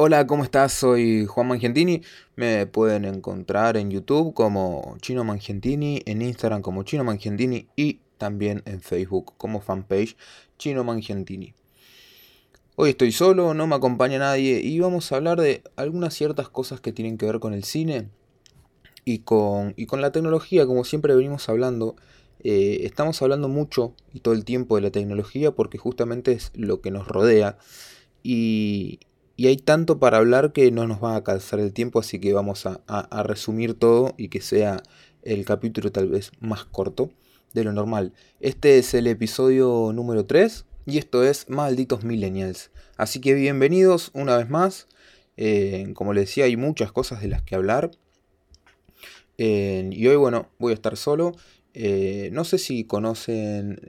Hola, ¿cómo estás? Soy Juan Mangentini. Me pueden encontrar en YouTube como Chino Mangentini, en Instagram como Chino Mangentini y también en Facebook como fanpage Chino Mangentini. Hoy estoy solo, no me acompaña nadie y vamos a hablar de algunas ciertas cosas que tienen que ver con el cine y con, y con la tecnología, como siempre venimos hablando. Eh, estamos hablando mucho y todo el tiempo de la tecnología porque justamente es lo que nos rodea. Y, hay tanto para hablar que no nos va a calzar el tiempo, así que vamos a, a, resumir todo y que sea el capítulo tal vez más corto de lo normal. Este es el episodio número 3 y esto es Malditos Millennials. Así que bienvenidos una vez más. Eh, como les decía, hay muchas cosas de las que hablar. Eh, y hoy, bueno, voy a estar solo. Eh, no sé si conocen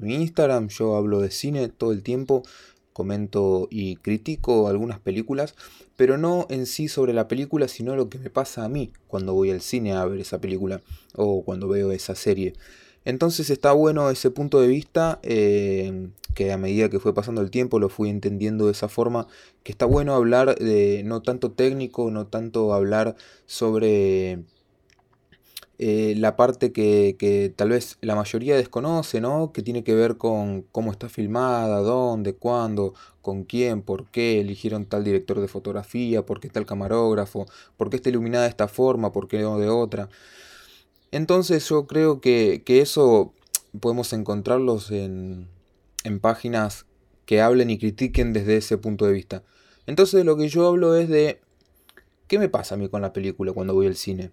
mi Instagram, yo hablo de cine todo el tiempo, comento y critico algunas películas, pero no en sí sobre la película, sino lo que me pasa a mí cuando voy al cine a ver esa película o cuando veo esa serie. Entonces está bueno ese punto de vista, eh, que a medida que fue pasando el tiempo lo fui entendiendo de esa forma, que está bueno hablar de no tanto técnico, no tanto hablar sobre eh, la parte que, tal vez la mayoría desconoce, ¿no? Que tiene que ver con cómo está filmada, dónde, cuándo, con quién, por qué eligieron tal director de fotografía, por qué tal camarógrafo, por qué está iluminada de esta forma, por qué no de otra. Entonces yo creo que, eso podemos encontrarlos en, en páginas que hablen y critiquen desde ese punto de vista. Entonces lo que yo hablo es de qué me pasa a mí con la película cuando voy al cine.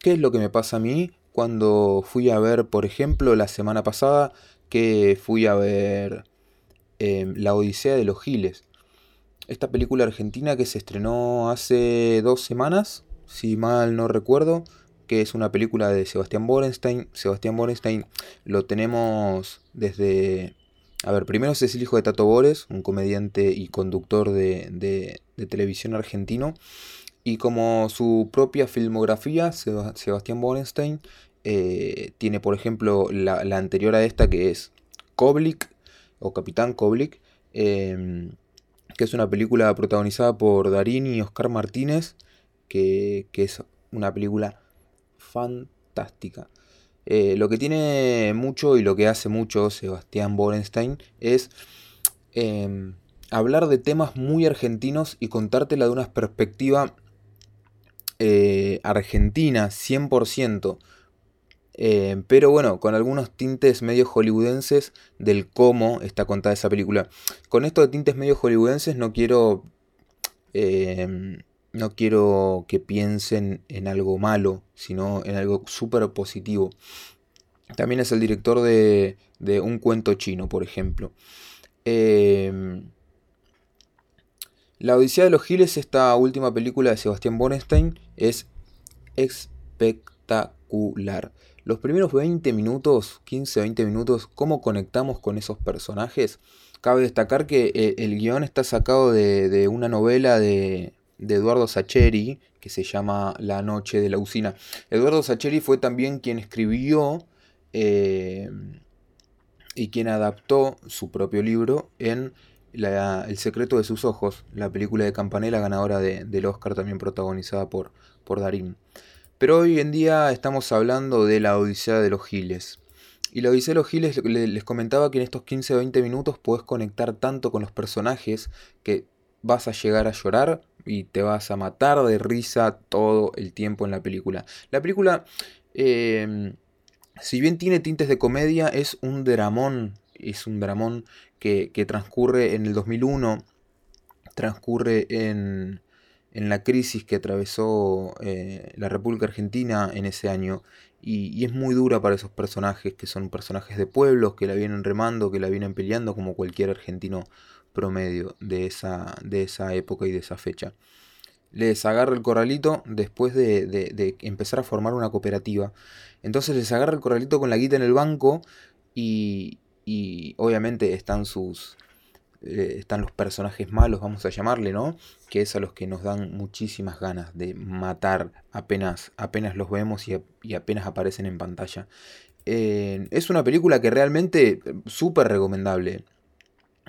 ¿Qué es lo que me pasa a mí cuando fui a ver, por ejemplo, la semana pasada que fui a ver em, La Odisea de los Giles? Esta película argentina que se estrenó hace dos semanas, si mal no recuerdo, que es una película de Sebastián Borenstein. Sebastián Borenstein lo tenemos desde... A ver, primero es el hijo de Tato Bores, un comediante y conductor de, de, televisión argentino. Y como su propia filmografía, Sebastián Borenstein eh, tiene, por ejemplo, la, anterior a esta que es Koblik, o Capitán Koblik, em, que es una película protagonizada por Darín y Oscar Martínez, que, que es una película fantástica. Eh, lo que tiene mucho y lo que hace mucho Sebastián Borenstein es em, hablar de temas muy argentinos y contártela de una perspectiva eh, argentina, 100%. Eh, pero bueno, con algunos tintes medio hollywoodenses del cómo está contada esa película. Con esto de tintes medio hollywoodenses no quiero em, no quiero que piensen en algo malo, sino en algo súper positivo. También es el director de, Un cuento chino, por ejemplo. Em, la Odisea de los Giles, esta última película de Sebastián Borenstein, es espectacular. Los primeros 20 minutos, 15-20 minutos, cómo conectamos con esos personajes. Cabe destacar que eh, el, guion está sacado de una novela de, de Eduardo Sacheri, que se llama La Noche de la Usina. Eduardo Sacheri fue también quien escribió eh, y quien adaptó su propio libro en El secreto de sus ojos, la película de Campanella ganadora del Oscar, también protagonizada por, por Darín. Pero hoy en día estamos hablando de la Odisea de los Giles. Y la Odisea de los Giles les comentaba que en estos 15 o 20 minutos puedes conectar tanto con los personajes que vas a llegar a llorar y te vas a matar de risa todo el tiempo en la película. La película, em, si bien tiene tintes de comedia, es un dramón, es un dramón que, transcurre en el 2001, transcurre en, en la crisis que atravesó eh, la República Argentina en ese año. Y, y, es muy dura para esos personajes, que son personajes de pueblos, que la vienen remando, que la vienen peleando, como cualquier argentino promedio de esa, de esa época y de esa fecha. Les agarra el corralito después de, empezar a formar una cooperativa. Entonces les agarra el corralito con la guita en el banco y, y obviamente están sus... Eh, están los personajes malos, vamos a llamarle, ¿no? Que es a los que nos dan muchísimas ganas de matar apenas, apenas los vemos y, apenas aparecen en pantalla. Eh, es una película que realmente súper recomendable.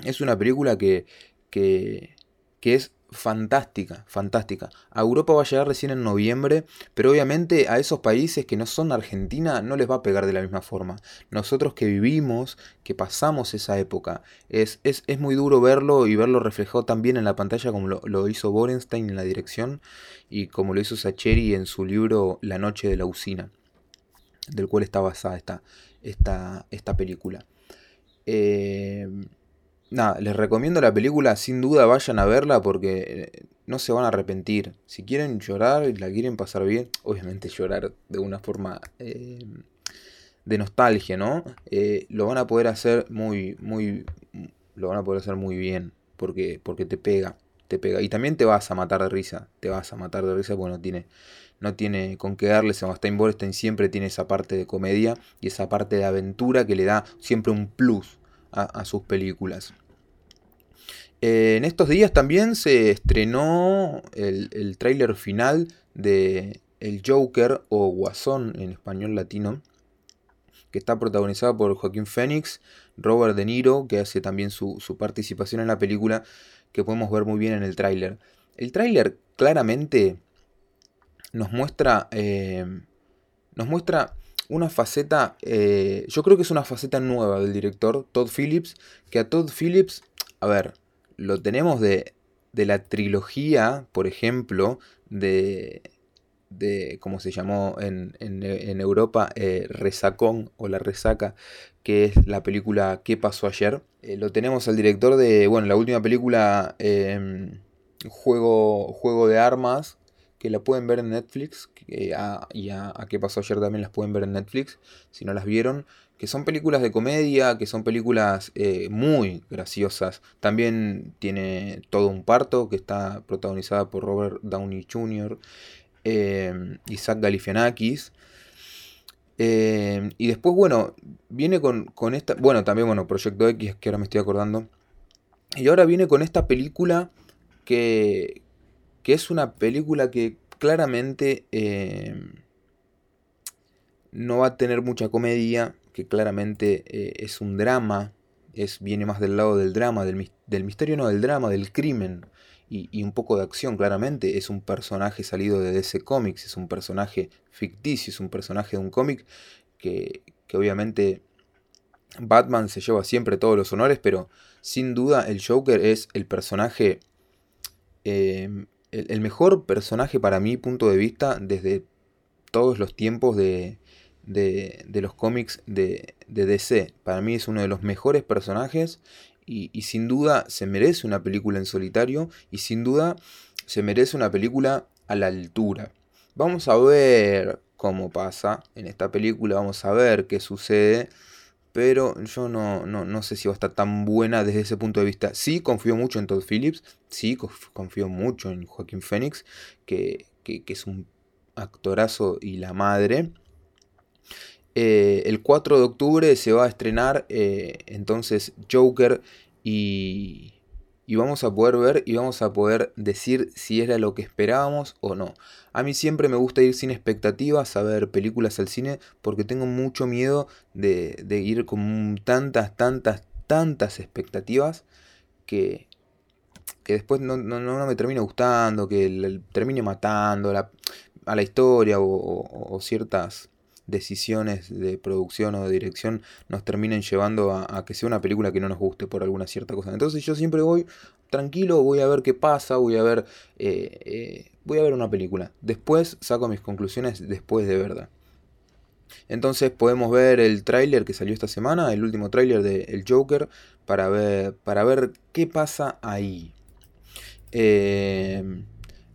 Es una película que, que, que es fantástica, fantástica. A Europa va a llegar recién en noviembre, pero obviamente a esos países que no son Argentina no les va a pegar de la misma forma. Nosotros que vivimos, que pasamos esa época, es, es, muy duro verlo y verlo reflejado también en la pantalla como lo, hizo Borenstein en la dirección y como lo hizo Sacheri en su libro La noche de la usina, del cual está basada esta, esta, esta película. Eh, Nada, les recomiendo la película, sin duda vayan a verla porque eh, no se van a arrepentir. Si quieren llorar y la quieren pasar bien, obviamente llorar de una forma eh, de nostalgia, ¿no? Eh, lo van a poder hacer muy, muy, lo van a poder hacer muy bien porque, porque te pega, te pega. Y también te vas a matar de risa, te vas a matar de risa porque no tiene, no tiene con qué darle. Sebastián Borstein siempre tiene esa parte de comedia y esa parte de aventura que le da siempre un plus a, sus películas. Eh, en estos días también se estrenó el, el tráiler final de El Joker o Guasón en español latino, que está protagonizado por Joaquín Phoenix, Robert De Niro, que hace también su, participación en la película, que podemos ver muy bien en el tráiler. El tráiler claramente nos muestra, eh, nos muestra una faceta, eh, yo creo que es una faceta nueva del director Todd Phillips, que a Todd Phillips, a ver, lo tenemos de, de la trilogía, por ejemplo, de, de ¿cómo se llamó en, en, Europa? Eh, Resacón o La Resaca, que es la película ¿Qué pasó ayer? Eh, lo tenemos al director de, bueno, la última película em, Juego, Juego de Armas, que la pueden ver en Netflix, y a, qué pasó ayer también las pueden ver en Netflix, si no las vieron, que son películas de comedia, que son películas eh, muy graciosas. También tiene todo un parto, que está protagonizada por Robert Downey Jr., eh, Isaac Galifianakis. Eh, y después, bueno, viene con, con esta, bueno, también, bueno, Proyecto X, que ahora me estoy acordando. Y ahora viene con esta película que, que es una película que claramente eh, no va a tener mucha comedia, que claramente eh, es un drama, es, viene más del lado del drama, del, misterio no del drama, del crimen. Y, un poco de acción, claramente. Es un personaje salido de DC Comics, es un personaje ficticio, es un personaje de un cómic que, que obviamente Batman se lleva siempre todos los honores, pero sin duda el Joker es el personaje eh, el, mejor personaje para mi punto de vista desde todos los tiempos de, de, los cómics de, de, DC. Para mí es uno de los mejores personajes y, y, sin duda se merece una película en solitario y sin duda se merece una película a la altura. Vamos a ver cómo pasa en esta película, vamos a ver qué sucede pero yo no, no, sé si va a estar tan buena desde ese punto de vista. Sí confío mucho en Todd Phillips, sí confío mucho en Joaquín Phoenix, que, es un actorazo y la madre. Eh, el 4 de octubre se va a estrenar eh, entonces Joker y, y vamos a poder ver y vamos a poder decir si era lo que esperábamos o no. A mí siempre me gusta ir sin expectativas a ver películas al cine porque tengo mucho miedo de, ir con tantas, tantas, tantas expectativas que, que después no, me termine gustando, que termine matando a la historia o ciertas decisiones de producción o de dirección nos terminen llevando a, que sea una película que no nos guste por alguna cierta cosa. Entonces yo siempre voy tranquilo, voy a ver qué pasa, voy a ver, eh, eh, voy a ver una película. Después saco mis conclusiones después de verdad. Entonces podemos ver el tráiler que salió esta semana, el último tráiler de El Joker, para ver, para ver qué pasa ahí. Eh,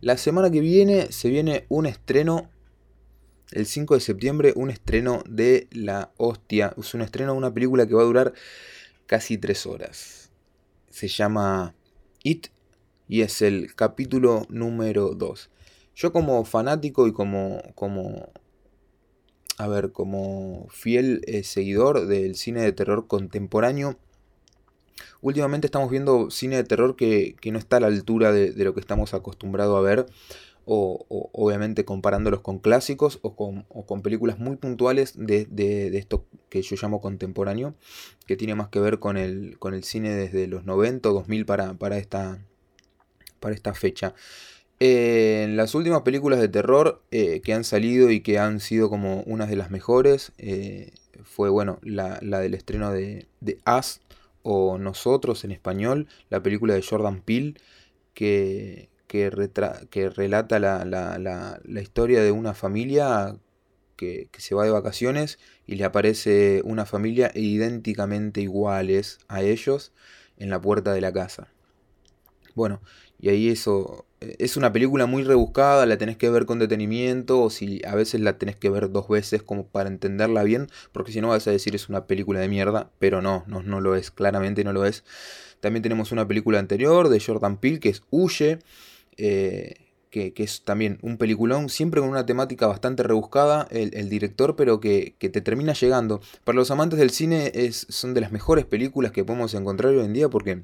la semana que viene se viene un estreno el 5 de septiembre un estreno de La Hostia. Es un estreno de una película que va a durar casi 3 horas. Se llama It y es el capítulo número 2. Yo como fanático y como, como a ver, como fiel eh, seguidor del cine de terror contemporáneo, últimamente estamos viendo cine de terror que, no está a la altura de, de lo que estamos acostumbrados a ver o, obviamente comparándolos con clásicos o con, películas muy puntuales de, esto que yo llamo contemporáneo, que tiene más que ver con el, con el cine desde los 90 o 2000 para, para, esta, para esta fecha. Eh, las últimas películas de terror eh, que han salido y que han sido como unas de las mejores fue, bueno, la, del estreno de, de Us o Nosotros en español, la película de Jordan Peele, que, que, que relata la, la, historia de una familia que, se va de vacaciones y le aparece una familia idénticamente iguales a ellos en la puerta de la casa. Bueno, y ahí eso eh, es una película muy rebuscada, la tenés que ver con detenimiento o si a veces la tenés que ver dos veces como para entenderla bien, porque si no vas a decir es una película de mierda, pero no, no, no lo es, claramente no lo es. También tenemos una película anterior de Jordan Peele que es Huye, eh, que, es también un peliculón, siempre con una temática bastante rebuscada, el, director, pero que, te termina llegando. Para los amantes del cine es, son de las mejores películas que podemos encontrar hoy en día porque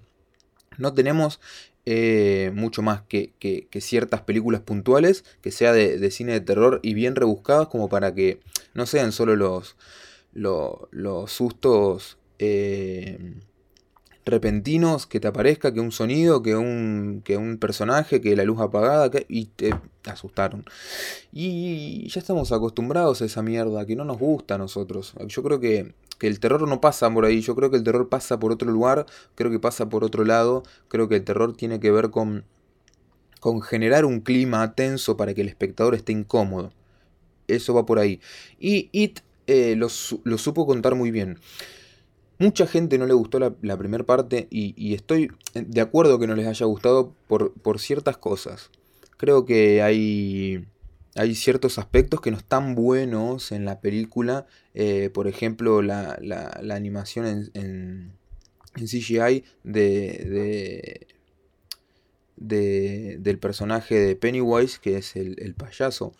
no tenemos eh, mucho más que, ciertas películas puntuales, que sea de, cine de terror y bien rebuscadas como para que no sean solo los, los, sustos. Eh, repentinos que te aparezca, que un sonido, que un, que un personaje, que la luz apagada, que, y te asustaron. Y ya estamos acostumbrados a esa mierda, que no nos gusta a nosotros. Yo creo que, que el terror no pasa por ahí, yo creo que el terror pasa por otro lugar, creo que pasa por otro lado, creo que el terror tiene que ver con, con generar un clima tenso para que el espectador esté incómodo. Eso va por ahí. Y It eh, lo, lo supo contar muy bien. Mucha gente no le gustó la, primera parte y, estoy de acuerdo que no les haya gustado por, ciertas cosas. Creo que hay, hay ciertos aspectos que no están buenos en la película. Eh, por ejemplo, la, animación en, CGI de, de, del personaje de Pennywise, que es el, payaso.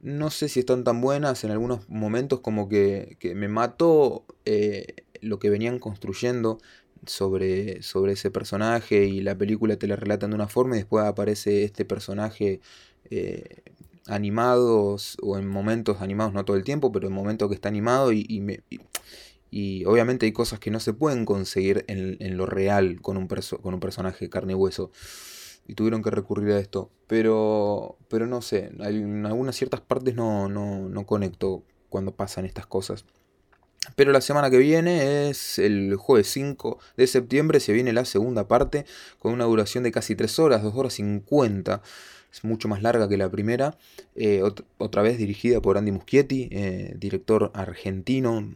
No sé si están tan buenas en algunos momentos como que, me mató eh, lo que venían construyendo sobre, sobre ese personaje y la película te la relatan de una forma y después aparece este personaje eh, animado o en momentos animados, no todo el tiempo, pero en momentos que está animado y, y, obviamente hay cosas que no se pueden conseguir en, lo real con un, con un personaje carne y hueso y tuvieron que recurrir a esto. Pero, pero no sé, en algunas ciertas partes no, no, no conecto cuando pasan estas cosas. Pero la semana que viene es el jueves 5 de septiembre, se viene la segunda parte con una duración de casi 3 horas, 2 horas 50. Es mucho más larga que la primera. Eh, otra vez dirigida por Andy Muschietti, eh, director argentino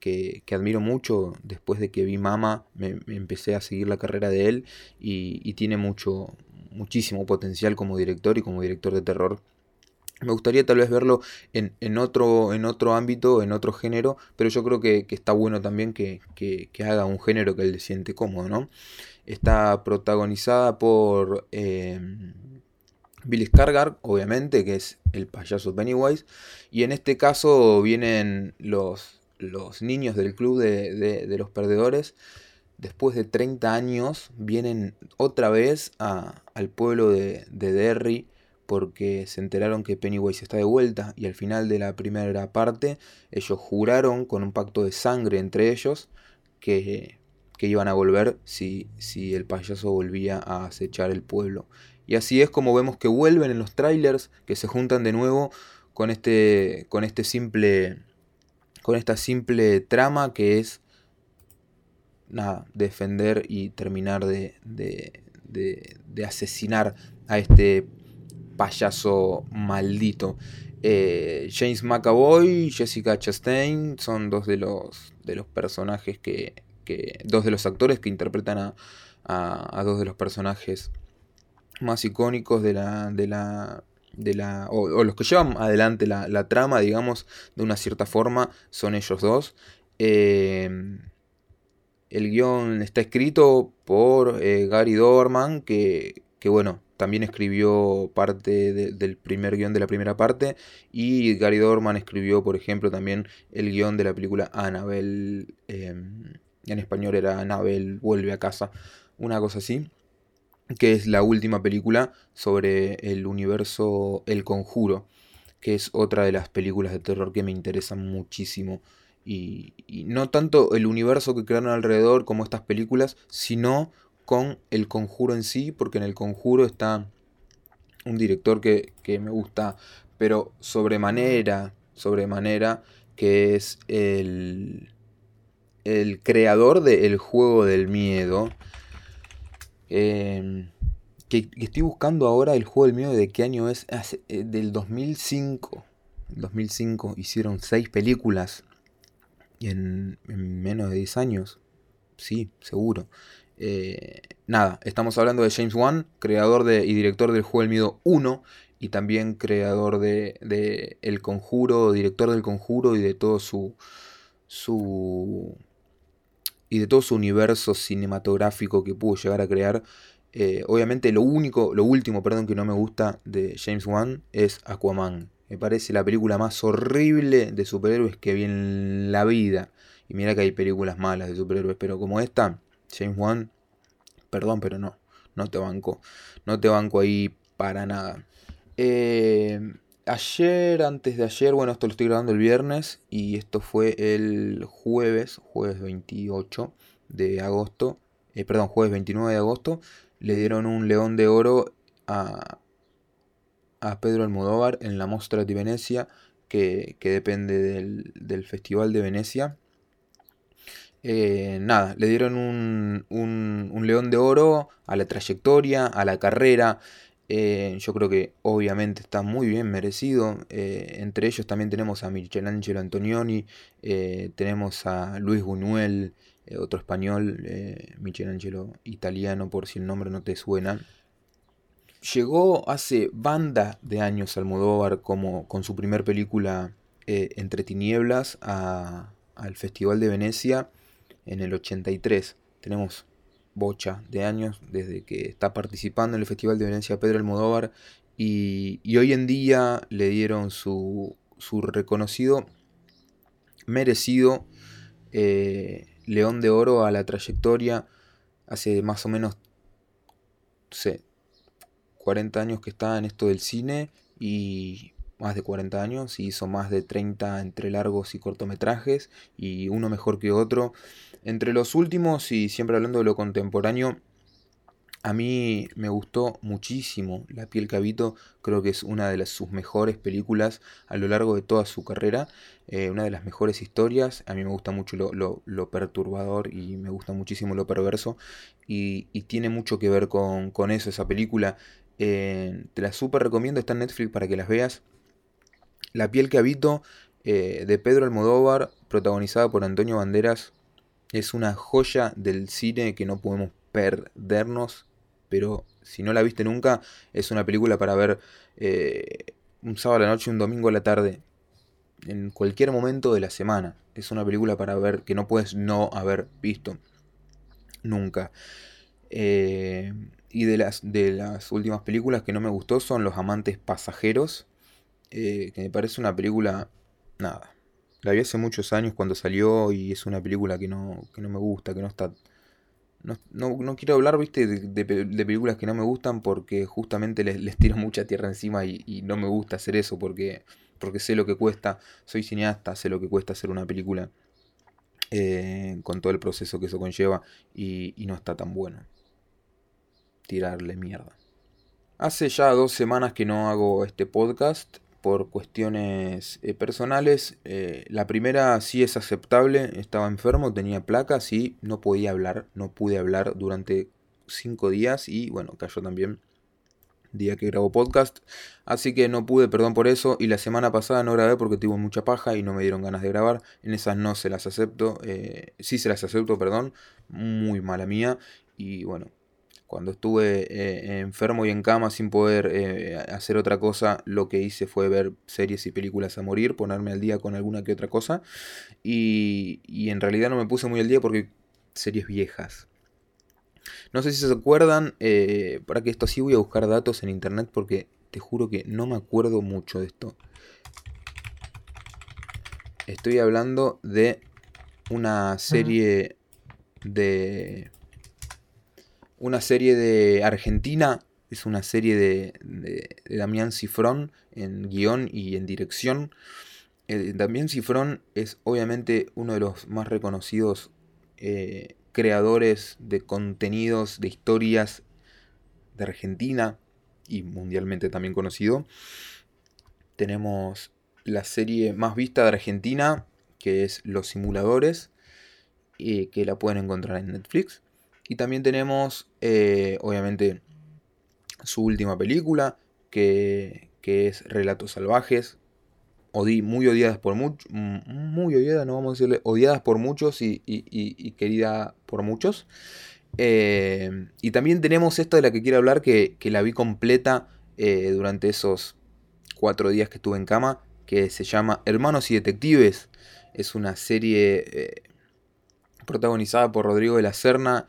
que, admiro mucho. Después de que vi Mama, me, empecé a seguir la carrera de él y, y tiene mucho, muchísimo potencial como director y como director de terror me gustaría tal vez verlo en, otro, en otro ámbito, en otro género, pero yo creo que, está bueno también que, haga un género que él le siente cómodo, ¿no? Está protagonizada por eh, Billy Scargar, obviamente, que es el payaso Pennywise, y en este caso vienen los, los niños del club de, los perdedores, después de 30 años, vienen otra vez al pueblo de, de Derry, porque se enteraron que Pennywise está de vuelta y al final de la primera parte ellos juraron con un pacto de sangre entre ellos que, que iban a volver si, si el payaso volvía a acechar el pueblo. Y así es como vemos que vuelven en los trailers, que se juntan de nuevo con este, con este simple, con esta simple trama que es nada, defender y terminar de, de, de, de asesinar a este payaso maldito. Eh, James McAvoy, Jessica Chastain son dos de los, de los personajes que, que dos de los actores que interpretan a, a, dos de los personajes más icónicos de la, de la, de la o, los que llevan adelante la, trama, digamos, de una cierta forma, son ellos dos. Eh, el guion está escrito por eh, Gary Dorman, que, que bueno, también escribió parte del primer guion de la primera parte. Y Gary Dorman escribió, por ejemplo, también el guion de la película Annabelle. Em, en español era Annabelle vuelve a casa. Una cosa así. Que es la última película sobre el universo El Conjuro. Que es otra de las películas de terror que me interesan muchísimo. Y, y no tanto el universo que crearon alrededor como estas películas, sino con el conjuro en sí, porque en el conjuro está un director que, me gusta, pero sobremanera, sobremanera, que es el, el creador del juego del miedo. Em, que, estoy buscando ahora el juego del miedo de qué año es, eh, del 2005. 2005 hicieron seis películas en, en menos de 10 años. Sí, seguro. Eh, nada, estamos hablando de James Wan, creador de, y director del juego del miedo 1 y también creador de, El Conjuro, director del Conjuro y de todo su, su y de todo su universo cinematográfico que pudo llegar a crear. Eh, obviamente lo único, lo último, perdón, que no me gusta de James Wan es Aquaman. Me parece la película más horrible de superhéroes que vi en la vida. Y mira que hay películas malas de superhéroes, pero como esta, James Wan, perdón, pero no, no te banco. No te banco ahí para nada. Eh, ayer, antes de ayer, bueno, esto lo estoy grabando el viernes y esto fue el jueves, jueves 28 de agosto, eh, perdón, jueves 29 de agosto, le dieron un león de oro a, a Pedro Almodóvar en la Mostra de Venecia, que, depende del, del Festival de Venecia. Eh, nada, le dieron un, un, león de oro a la trayectoria, a la carrera. Eh, yo creo que obviamente está muy bien merecido. Eh, entre ellos también tenemos a Michelangelo Antonioni, tenemos a Luis Buñuel, otro español, Michelangelo italiano, por si el nombre no te suena. Llegó hace banda de años Almodóvar como con su primer película Entre Tinieblas al Festival de Venecia en el 83. Tenemos bocha de años desde que está participando en el Festival de Venecia Pedro Almodóvar y, y hoy en día le dieron su, su reconocido, merecido eh, León de Oro a la trayectoria hace más o menos, sé, 40 años que está en esto del cine y más de 40 años hizo más de 30 entre largos y cortometrajes y uno mejor que otro. Entre los últimos y siempre hablando de lo contemporáneo, a mí me gustó muchísimo La piel cabito, creo que es una de sus mejores películas a lo largo de toda su carrera, eh, una de las mejores historias, a mí me gusta mucho lo, perturbador y me gusta muchísimo lo perverso y, tiene mucho que ver con, eso, esa película. Eh, te la súper recomiendo, está en Netflix para que las veas. La piel que habito eh, de Pedro Almodóvar, protagonizada por Antonio Banderas, es una joya del cine que no podemos perdernos, pero si no la viste nunca, es una película para ver eh, un sábado a la noche, un domingo a la tarde, en cualquier momento de la semana. Es una película para ver que no puedes no haber visto nunca. Eh, y de las, de las últimas películas que no me gustó son Los Amantes Pasajeros eh, que me parece una película, nada, la vi hace muchos años cuando salió y es una película que no, que no me gusta, que no está... No, no, quiero hablar, viste, de, películas que no me gustan porque justamente les, tiro mucha tierra encima y, no me gusta hacer eso porque, porque sé lo que cuesta, soy cineasta, sé lo que cuesta hacer una película eh, con todo el proceso que eso conlleva y no está tan bueno. Tirarle mierda. Hace ya dos semanas que no hago este podcast por cuestiones eh, personales. Eh, la primera sí es aceptable, estaba enfermo, tenía placas y no podía hablar, no pude hablar durante cinco días y bueno, cayó también día que grabo podcast. Así que no pude, perdón por eso. Y la semana pasada no grabé porque tuve mucha paja y no me dieron ganas de grabar. En esas no se las acepto. Eh, sí se las acepto, perdón. Muy mala mía. Y bueno, cuando estuve eh, enfermo y en cama sin poder eh, hacer otra cosa, lo que hice fue ver series y películas a morir, ponerme al día con alguna que otra cosa. Y, en realidad no me puse muy al día porque series viejas. No sé si se acuerdan, eh, para que esto sí voy a buscar datos en internet porque te juro que no me acuerdo mucho de esto. Estoy hablando de una serie de una serie de Argentina, es una serie de, de, Damián Cifrón en guion y en dirección. Eh, Damián Cifrón es obviamente uno de los más reconocidos eh, creadores de contenidos, de historias de Argentina y mundialmente también conocido. Tenemos la serie más vista de Argentina, que es Los Simuladores, y que la pueden encontrar en Netflix. Y también tenemos, eh, obviamente, su última película, que, es Relatos Salvajes. muy odiadas por muchos, muy no vamos a decirle, odiadas por muchos y, querida por muchos. Eh, y también tenemos esta de la que quiero hablar, que, la vi completa eh, durante esos cuatro días que estuve en cama, que se llama Hermanos y Detectives. Es una serie protagonizada por Rodrigo de la Serna,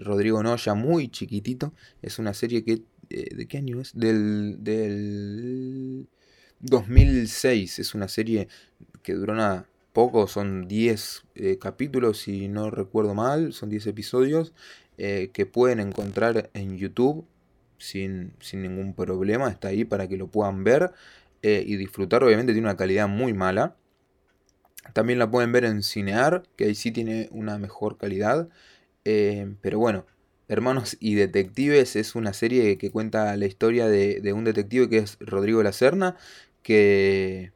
Rodrigo Noya, muy chiquitito. Es una serie que... ¿De qué año es? Del, del 2006. Es una serie que duró una poco, son 10 eh, capítulos, si no recuerdo mal, son 10 episodios eh, que pueden encontrar en YouTube sin, ningún problema, está ahí para que lo puedan ver eh, y disfrutar, obviamente tiene una calidad muy mala. También la pueden ver en Cinear, que ahí sí tiene una mejor calidad. Pero bueno, Hermanos y Detectives es una serie que cuenta la historia de, de un detective que es Rodrigo La Serna, que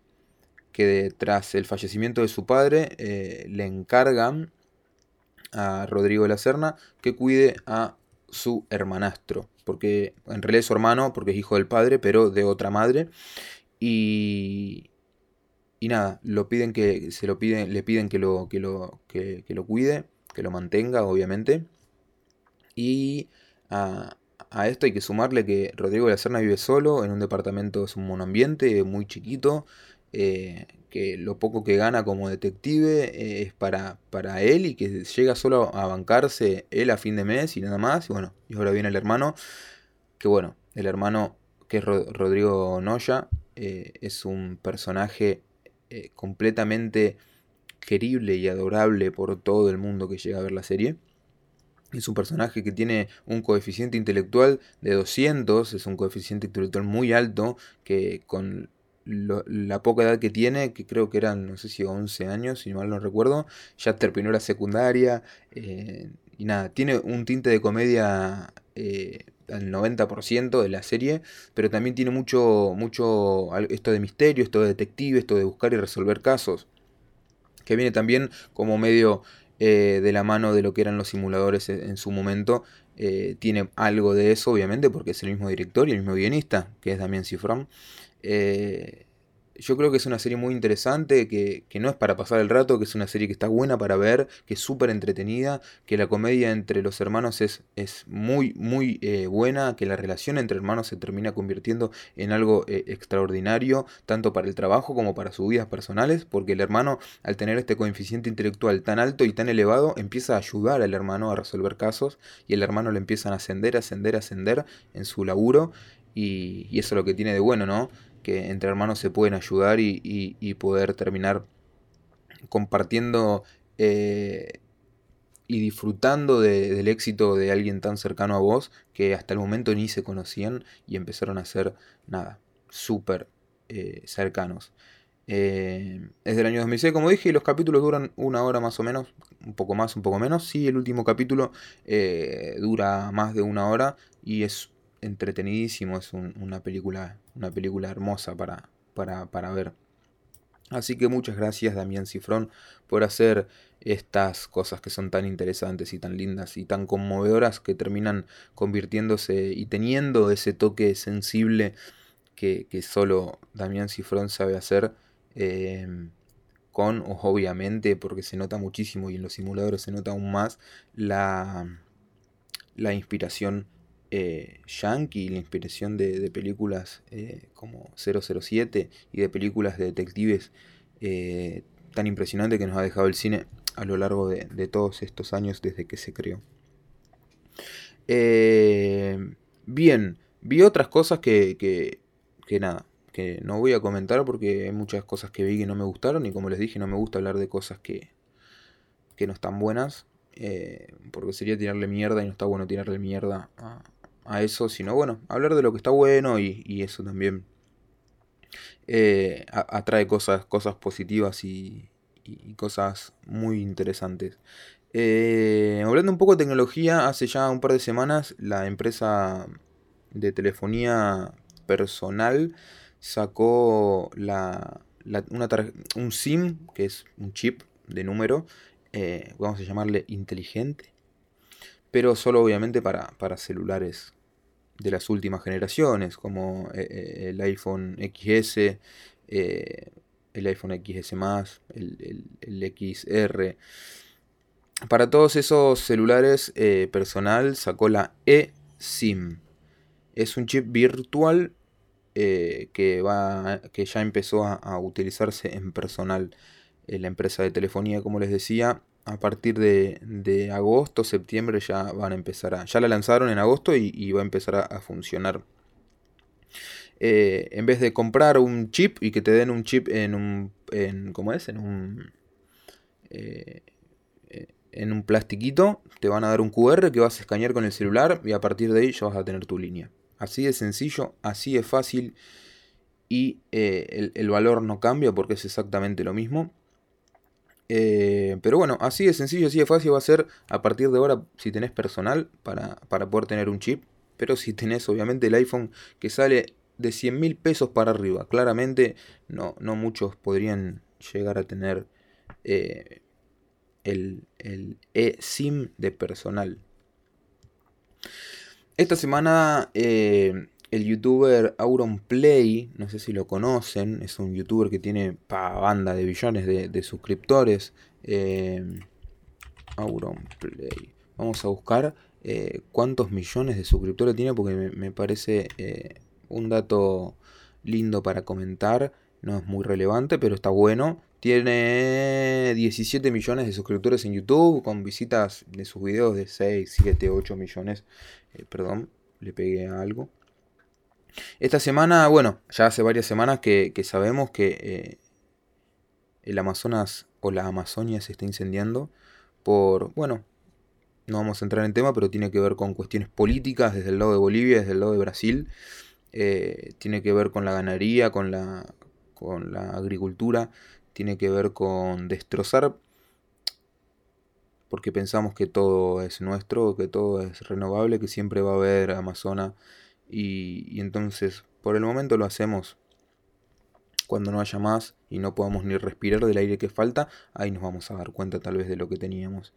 que tras el fallecimiento de su padre eh, le encargan a Rodrigo de la Serna que cuide a su hermanastro, porque en realidad es su hermano, porque es hijo del padre, pero de otra madre. Y, y nada, lo piden que, se lo piden, le piden que lo, que lo, que, lo cuide, que lo mantenga, obviamente. Y a, esto hay que sumarle que Rodrigo de la Serna vive solo en un departamento, es un monoambiente muy chiquito, eh, que lo poco que gana como detective eh, es para, para él y que llega solo a bancarse él a fin de mes y nada más. Y bueno, y ahora viene el hermano, que bueno, el hermano que es Rodrigo Noya, eh, es un personaje completamente querible y adorable por todo el mundo que llega a ver la serie. Es un personaje que tiene un coeficiente intelectual de 200, es un coeficiente intelectual muy alto, que con la poca edad que tiene, que creo que eran, no sé si 11 años, si mal no recuerdo, ya terminó la secundaria, eh, y nada, tiene un tinte de comedia eh, al 90% de la serie, pero también tiene mucho, mucho esto de misterio, esto de detective, esto de buscar y resolver casos, que viene también como medio eh, de la mano de lo que eran los simuladores en, su momento, tiene algo de eso, obviamente, porque es el mismo director y el mismo guionista, que es Damián Cifrón. Eh, yo creo que es una serie muy interesante, que, no es para pasar el rato, que es una serie que está buena para ver, que es súper entretenida, que la comedia entre los hermanos es, es muy, muy eh, buena, que la relación entre hermanos se termina convirtiendo en algo eh, extraordinario, tanto para el trabajo como para sus vidas personales, porque el hermano, al tener este coeficiente intelectual tan alto y tan elevado, empieza a ayudar al hermano a resolver casos y el hermano le empiezan a ascender, ascender, ascender en su laburo. Y, y eso es lo que tiene de bueno, ¿no? Que entre hermanos se pueden ayudar y, poder terminar compartiendo eh, y disfrutando del éxito de alguien tan cercano a vos que hasta el momento ni se conocían y empezaron a ser, nada, súper eh, cercanos. Eh, es del año 2006, como dije, y los capítulos duran una hora más o menos, un poco más, un poco menos. Sí, el último capítulo dura más de una hora y es entretenidísimo, es una, película, una película hermosa para, para, ver. Así que muchas gracias Damián Cifrón por hacer estas cosas que son tan interesantes y tan lindas y tan conmovedoras que terminan convirtiéndose y teniendo ese toque sensible que, solo Damián Cifrón sabe hacer. Em, con, obviamente, porque se nota muchísimo y en los simuladores se nota aún más la, la inspiración eh, yankee, la inspiración de, películas eh, como 007 y de películas de detectives eh, tan impresionante que nos ha dejado el cine a lo largo de, todos estos años desde que se creó. Eh, bien, vi otras cosas que, que, que nada, que no voy a comentar porque hay muchas cosas que vi que no me gustaron y como les dije no me gusta hablar de cosas que, que no están buenas. porque sería tirarle mierda y no está bueno tirarle mierda a, a eso, sino bueno, hablar de lo que está bueno y, eso también eh, atrae cosas, cosas positivas y, cosas muy interesantes. Eh, hablando un poco de tecnología, hace ya un par de semanas la empresa de telefonía personal sacó la, un SIM, que es un chip de número, eh, vamos a llamarle inteligente, pero solo obviamente para, para celulares de las últimas generaciones, como eh, eh, el iPhone XS, el iPhone XS, el, el, XR. Para todos esos celulares personal sacó la eSIM. Es un chip virtual que, va, que ya empezó a, utilizarse en personal en la empresa de telefonía, como les decía, a partir de, agosto, septiembre ya van a empezar a... Ya la lanzaron en agosto y, va a empezar a, funcionar. Eh, en vez de comprar un chip y que te den un chip en un... En, ¿Cómo es? En un... Eh, en un plastiquito, te van a dar un QR que vas a escanear con el celular y a partir de ahí ya vas a tener tu línea. Así de sencillo, así de fácil y eh, el valor no cambia porque es exactamente lo mismo. Eh, pero bueno, así de sencillo, así de fácil va a ser a partir de ahora si tenés personal para, poder tener un chip. Pero si tenés obviamente el iPhone que sale de 100 mil pesos para arriba, claramente no, no muchos podrían llegar a tener eh, el, el eSIM de personal. Esta semana eh, el youtuber Auronplay, no sé si lo conocen, es un youtuber que tiene pa, banda de billones de, suscriptores. Eh, Auronplay. Vamos a buscar eh, cuántos millones de suscriptores tiene porque me, parece eh, un dato lindo para comentar. No es muy relevante, pero está bueno. Tiene 17 millones de suscriptores en YouTube con visitas de sus videos de 6, 7, 8 millones. Perdón, le pegué a algo. Esta semana, bueno, ya hace varias semanas que, sabemos que eh, el Amazonas o la Amazonia se está incendiando por, bueno, no vamos a entrar en tema, pero tiene que ver con cuestiones políticas desde el lado de Bolivia, desde el lado de Brasil. Eh, tiene que ver con la ganadería, con la, con la agricultura, tiene que ver con destrozar, porque pensamos que todo es nuestro, que todo es renovable, que siempre va a haber Amazonas y, entonces, por el momento lo hacemos cuando no haya más y no podamos ni respirar del aire que falta, ahí nos vamos a dar cuenta tal vez de lo que teníamos.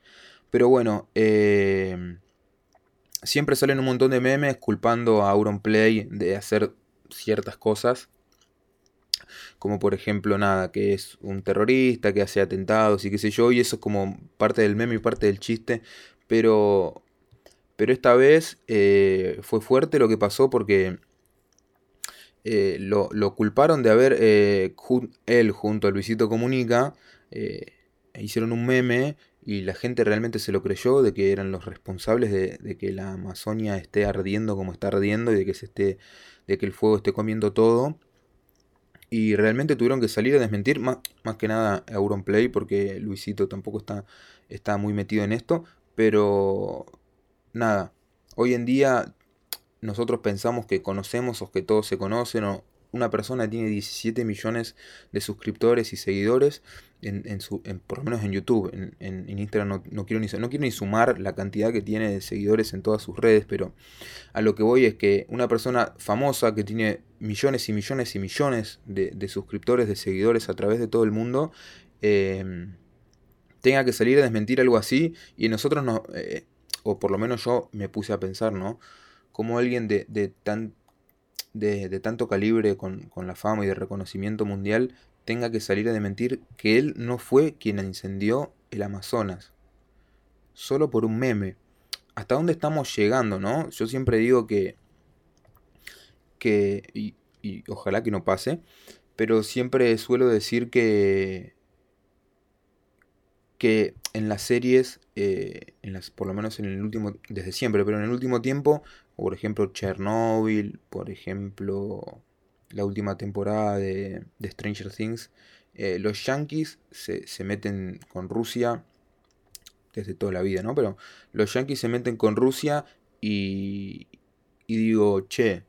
Pero bueno, eh, siempre salen un montón de memes culpando a Auronplay de hacer ciertas cosas. Como por ejemplo, nada, que es un terrorista, que hace atentados y qué sé yo, y eso es como parte del meme y parte del chiste. Pero pero esta vez eh, fue fuerte lo que pasó porque eh, lo, culparon de haber, eh, él junto a Luisito Comunica, hicieron un meme y la gente realmente se lo creyó de que eran los responsables de, que la Amazonia esté ardiendo como está ardiendo y de que, se esté, de que el fuego esté comiendo todo. Y realmente tuvieron que salir a desmentir, más, que nada a Auronplay, porque Luisito tampoco está, está muy metido en esto. Pero nada, hoy en día nosotros pensamos que conocemos o que todos se conocen o una persona tiene 17 millones de suscriptores y seguidores en, su, por lo menos en YouTube, en, Instagram no, quiero ni, no quiero ni sumar la cantidad que tiene de seguidores en todas sus redes, pero a lo que voy es que una persona famosa que tiene millones y millones y millones de, suscriptores, de seguidores a través de todo el mundo, eh, tenga que salir a desmentir algo así y nosotros no, eh, o por lo menos yo me puse a pensar, ¿no? Como alguien de, de, tan, de, tanto calibre con, la fama y de reconocimiento mundial tenga que salir a mentir que él no fue quien incendió el Amazonas. Solo por un meme. ¿Hasta dónde estamos llegando, no? Yo siempre digo que... que y, y ojalá que no pase. Pero siempre suelo decir que que en las series, eh, en las, por lo menos en el último, desde siempre, pero en el último tiempo, por ejemplo Chernobyl, por ejemplo la última temporada de, Stranger Things, eh, los yankees se, meten con Rusia desde toda la vida, ¿no? Pero los yankees se meten con Rusia y, y digo, che,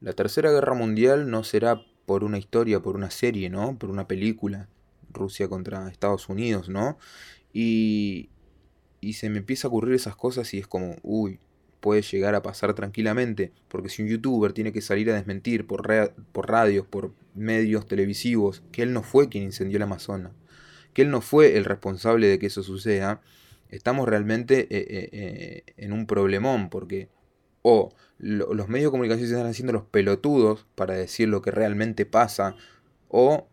la tercera guerra mundial no será por una historia, por una serie, ¿no? Por una película. Rusia contra Estados Unidos, ¿no? Y, y se me empieza a ocurrir esas cosas y es como, uy, puede llegar a pasar tranquilamente, porque si un youtuber tiene que salir a desmentir por, por radios, por medios televisivos, que él no fue quien incendió el Amazonas, que él no fue el responsable de que eso suceda, estamos realmente eh, eh, eh, en un problemón, porque o los medios de comunicación se están haciendo los pelotudos para decir lo que realmente pasa, o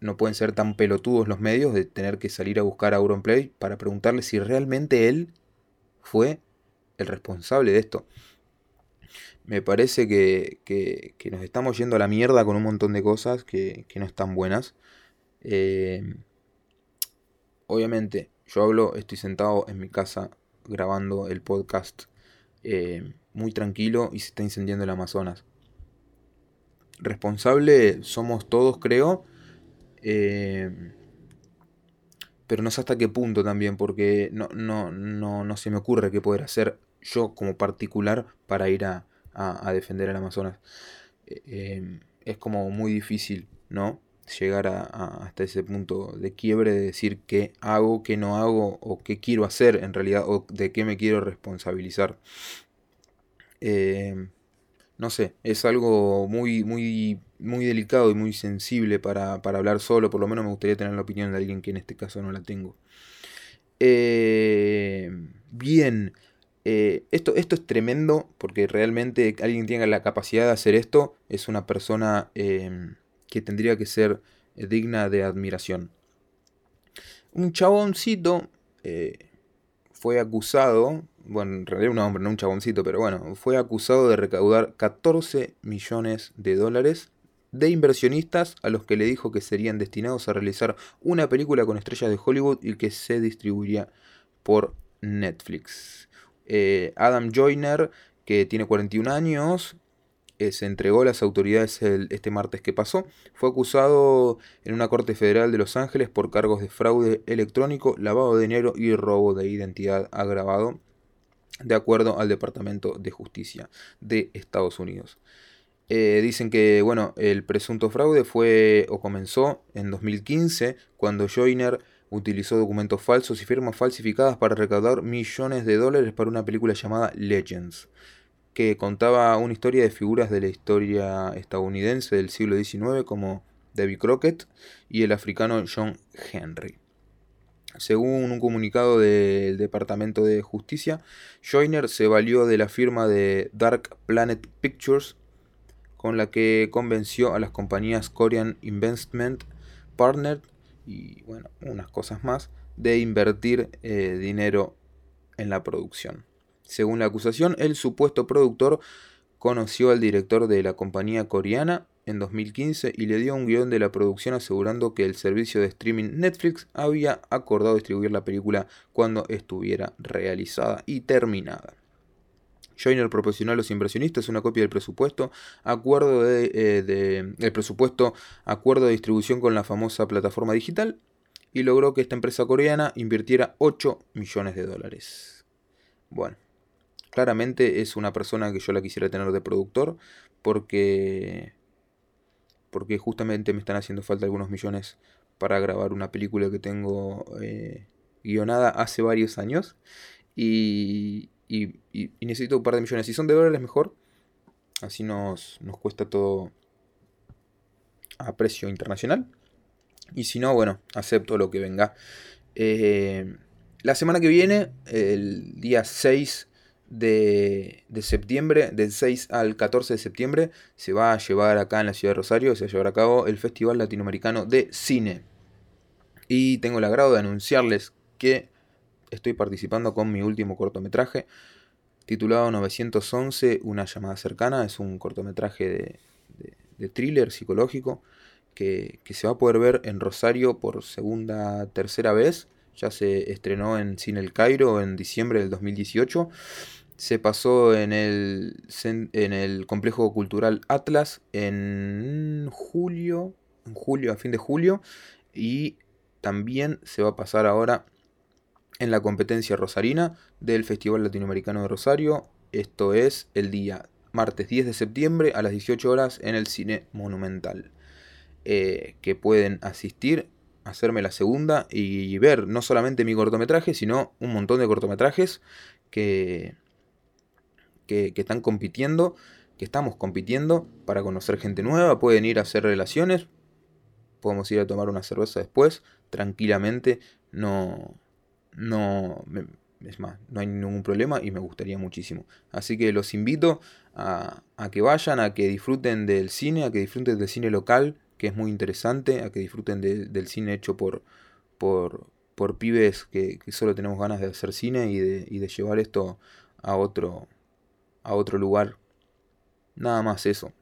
no pueden ser tan pelotudos los medios de tener que salir a buscar a Auronplay para preguntarle si realmente él fue el responsable de esto. Me parece que, que, nos estamos yendo a la mierda con un montón de cosas que, no están buenas. obviamente, yo hablo, estoy sentado en mi casa grabando el podcast eh, muy tranquilo y se está incendiando el Amazonas. Responsable somos todos, creo. Eh, pero no sé hasta qué punto también, porque no, no, no, no se me ocurre qué poder hacer yo como particular para ir a, defender al Amazonas. Eh, es como muy difícil, ¿no? llegar a, hasta ese punto de quiebre de decir qué hago, qué no hago o qué quiero hacer en realidad o de qué me quiero responsabilizar. Eh, no sé, es algo muy, muy, muy delicado y muy sensible para, hablar solo, por lo menos me gustaría tener la opinión de alguien que en este caso no la tengo. Eh, bien, eh, esto, esto es tremendo porque realmente alguien tenga la capacidad de hacer esto es una persona que tendría que ser eh, digna de admiración. Un chaboncito eh, fue acusado, bueno, en realidad un hombre, no un chaboncito, pero bueno, fue acusado de recaudar 14 millones de dólares de inversionistas a los que le dijo que serían destinados a realizar una película con estrellas de Hollywood y que se distribuiría por Netflix. Eh, Adam Joyner, que tiene 41 años, eh, se entregó a las autoridades este martes que pasó. Fue acusado en una corte federal de Los Ángeles por cargos de fraude electrónico, lavado de dinero y robo de identidad agravado, de acuerdo al Departamento de Justicia de Estados Unidos. Eh, dicen que bueno, el presunto fraude fue o comenzó en 2015 cuando Joyner utilizó documentos falsos y firmas falsificadas para recaudar millones de dólares para una película llamada Legends que contaba una historia de figuras de la historia estadounidense del siglo XIX como David Crockett y el africano John Henry. Según un comunicado del Departamento de Justicia, Joyner se valió de la firma de Dark Planet Pictures, con la que convenció a las compañías Korean Investment Partner y bueno, unas cosas más, de invertir eh, dinero en la producción. Según la acusación, el supuesto productor conoció al director de la compañía coreana en 2015 y le dio un guion de la producción asegurando que el servicio de streaming Netflix había acordado distribuir la película cuando estuviera realizada y terminada. Joyner proporcionó a los inversionistas una copia del presupuesto, acuerdo de, eh, el presupuesto, acuerdo de distribución con la famosa plataforma digital y logró que esta empresa coreana invirtiera 8 millones de dólares. Bueno, Claramente es una persona que yo la quisiera tener de productor porque porque justamente me están haciendo falta algunos millones para grabar una película que tengo eh, guionada hace varios años y, y, necesito un par de millones. Si son de dólares mejor, así nos, nos cuesta todo a precio internacional. Y si no, bueno, acepto lo que venga. Eh, la semana que viene, el día 6 de, septiembre, del 6 al 14 de septiembre, se va a llevar acá en la ciudad de Rosario, se va a llevar a cabo el Festival Latinoamericano de Cine. Y tengo el agrado de anunciarles que estoy participando con mi último cortometraje, titulado 911, Una llamada cercana. Es un cortometraje de, thriller psicológico que, que se va a poder ver en Rosario por segunda, tercera vez. Ya se estrenó en Cine El Cairo en diciembre del 2018 se pasó en el, en el complejo cultural Atlas en julio, en julio, a fin de julio, y también se va a pasar ahora en la competencia rosarina del Festival Latinoamericano de Rosario. Esto es el día martes 10 de septiembre a las 18 horas en el Cine Monumental. Eh, que pueden asistir hacerme la segunda y ver no solamente mi cortometraje, sino un montón de cortometrajes que, que, que están compitiendo, que estamos compitiendo para conocer gente nueva. Pueden ir a hacer relaciones, podemos ir a tomar una cerveza después, tranquilamente, no, no, es más, no hay ningún problema y me gustaría muchísimo. Así que los invito a, que vayan, a que disfruten del cine, a que disfruten del cine local, que es muy interesante, a que disfruten del cine hecho por, por, por pibes que, solo tenemos ganas de hacer cine y de, y de llevar esto a otro, a otro lugar. Nada más eso.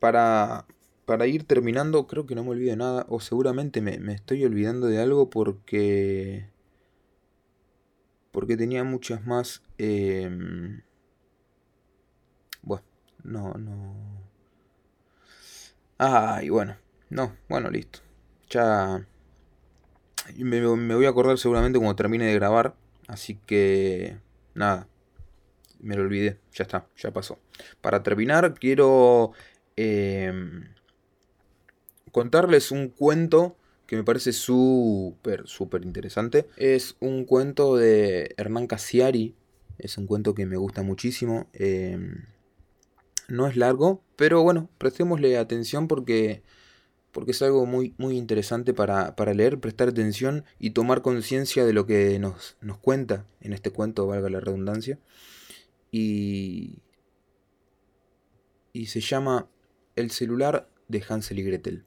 Para, para ir terminando, creo que no me olvido nada, o seguramente me, me estoy olvidando de algo porque porque tenía muchas más... Em, bueno, no, no... Ay, bueno, no, bueno, listo. Ya... Me, voy a acordar seguramente cuando termine de grabar, así que... Nada, me lo olvidé, ya está, ya pasó. Para terminar, quiero em, contarles un cuento que me parece súper, súper interesante. Es un cuento de Hernán Cassiari. Es un cuento que me gusta muchísimo. Em, no es largo, pero bueno, prestémosle atención porque, porque es algo muy, muy interesante para, para leer, prestar atención y tomar conciencia de lo que nos, nos cuenta en este cuento, valga la redundancia. Y, y se llama El celular de Hansel y Gretel.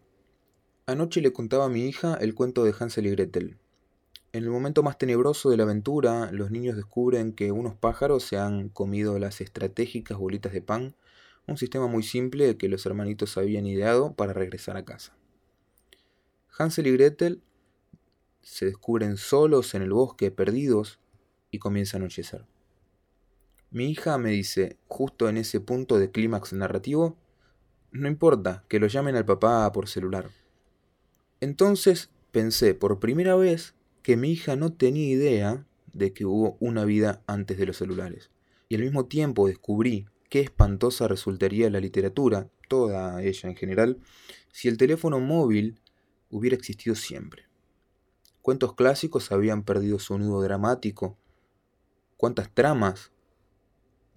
Anoche le contaba a mi hija el cuento de Hansel y Gretel. En el momento más tenebroso de la aventura, los niños descubren que unos pájaros se han comido las estratégicas bolitas de pan, un sistema muy simple que los hermanitos habían ideado para regresar a casa. Hansel y Gretel se descubren solos en el bosque, perdidos, y comienza a anochecer. Mi hija me dice, justo en ese punto de clímax narrativo, no importa, que lo llamen al papá por celular. Entonces pensé por primera vez que mi hija no tenía idea de que hubo una vida antes de los celulares. Y al mismo tiempo descubrí qué espantosa resultaría la literatura, toda ella en general, si el teléfono móvil hubiera existido siempre. ¿Cuántos clásicos habían perdido su nudo dramático? ¿Cuántas tramas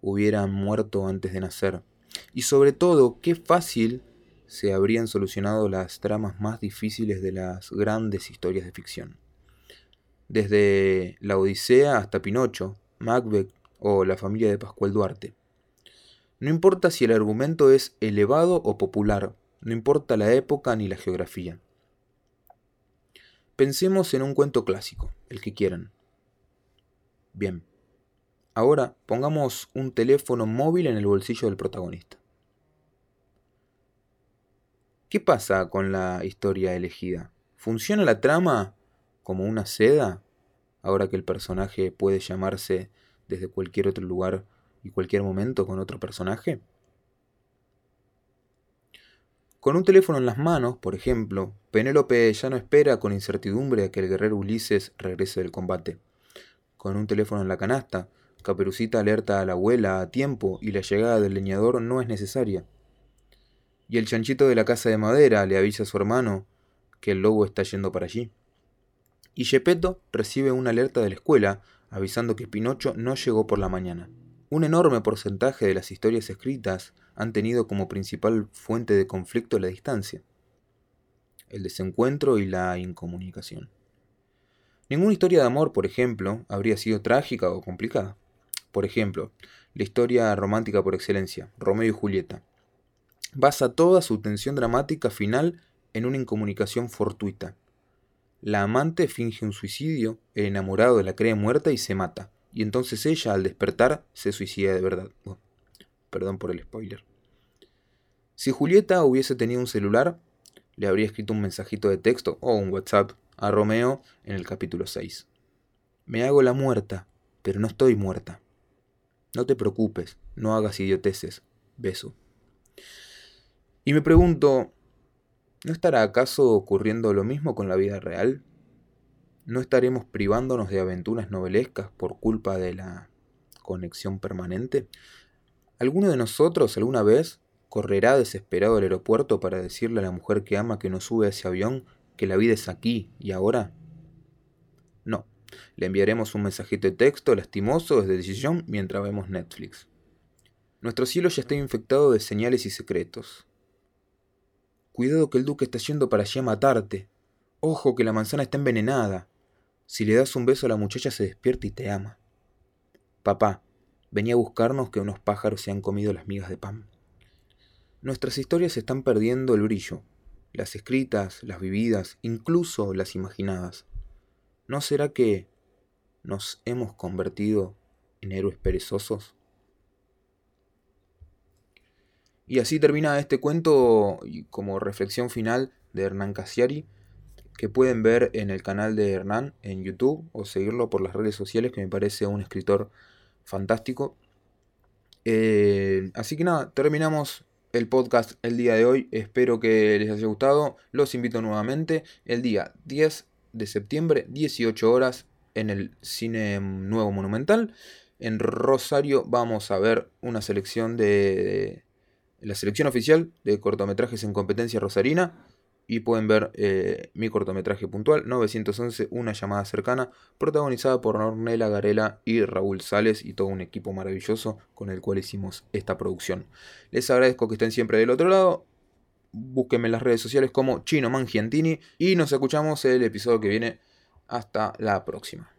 hubieran muerto antes de nacer? Y sobre todo, qué fácil se habrían solucionado las tramas más difíciles de las grandes historias de ficción. Desde La Odisea hasta Pinocho, Macbeth o La familia de Pascual Duarte. No importa si el argumento es elevado o popular, no importa la época ni la geografía. Pensemos en un cuento clásico, el que quieran. Bien. Ahora pongamos un teléfono móvil en el bolsillo del protagonista. ¿Qué pasa con la historia elegida? ¿Funciona la trama como una seda? Ahora que el personaje puede llamarse desde cualquier otro lugar y cualquier momento con otro personaje. Con un teléfono en las manos, por ejemplo, Penélope ya no espera con incertidumbre a que el guerrero Ulises regrese del combate. Con un teléfono en la canasta, Caperucita alerta a la abuela a tiempo y la llegada del leñador no es necesaria y el chanchito de la casa de madera le avisa a su hermano que el lobo está yendo para allí. Y Gepetto recibe una alerta de la escuela avisando que Pinocho no llegó por la mañana. Un enorme porcentaje de las historias escritas han tenido como principal fuente de conflicto la distancia, el desencuentro y la incomunicación. Ninguna historia de amor, por ejemplo, habría sido trágica o complicada. Por ejemplo, la historia romántica por excelencia, Romeo y Julieta, basa toda su tensión dramática final en una incomunicación fortuita. La amante finge un suicidio, el enamorado la cree muerta y se mata, y entonces ella, al despertar, se suicida de verdad. perdón por el spoiler. Si Julieta hubiese tenido un celular, le habría escrito un mensajito de texto o un WhatsApp a Romeo en el capítulo 6. Me hago la muerta, pero no estoy muerta. No te preocupes, no hagas idioteces. Beso. Y me pregunto, ¿no estará acaso ocurriendo lo mismo con la vida real? ¿No estaremos privándonos de aventuras novelescas por culpa de la conexión permanente? ¿Alguno de nosotros alguna vez correrá desesperado al aeropuerto para decirle a la mujer que ama que no sube a ese avión que la vida es aquí y ahora? No, le enviaremos un mensajito de texto lastimoso desde decisión mientras vemos Netflix. Nuestro cielo ya está infectado de señales y secretos. Cuidado que el duque está yendo para allá a matarte. Ojo que la manzana está envenenada. Si le das un beso a la muchacha se despierta y te ama. Papá, venía a buscarnos que unos pájaros se han comido las migas de pan. Nuestras historias están perdiendo el brillo, las escritas, las vividas, incluso las imaginadas. ¿No será que nos hemos convertido en héroes perezosos? Y así termina este cuento como reflexión final de Hernán Casiari, que pueden ver en el canal de Hernán en YouTube o seguirlo por las redes sociales, que me parece un escritor fantástico. Eh, así que nada, terminamos el podcast el día de hoy. Espero que les haya gustado. Los invito nuevamente el día 10 de septiembre, 18 horas, en el Cine Nuevo Monumental. En Rosario vamos a ver una selección de, la selección oficial de cortometrajes en competencia rosarina y pueden ver eh, mi cortometraje puntual 911, una llamada cercana, protagonizada por Ornella Garela y Raúl Sales y todo un equipo maravilloso con el cual hicimos esta producción. Les agradezco que estén siempre del otro lado. Búsquenme en las redes sociales como Chino Mangiantini y nos escuchamos el episodio que viene. Hasta la próxima.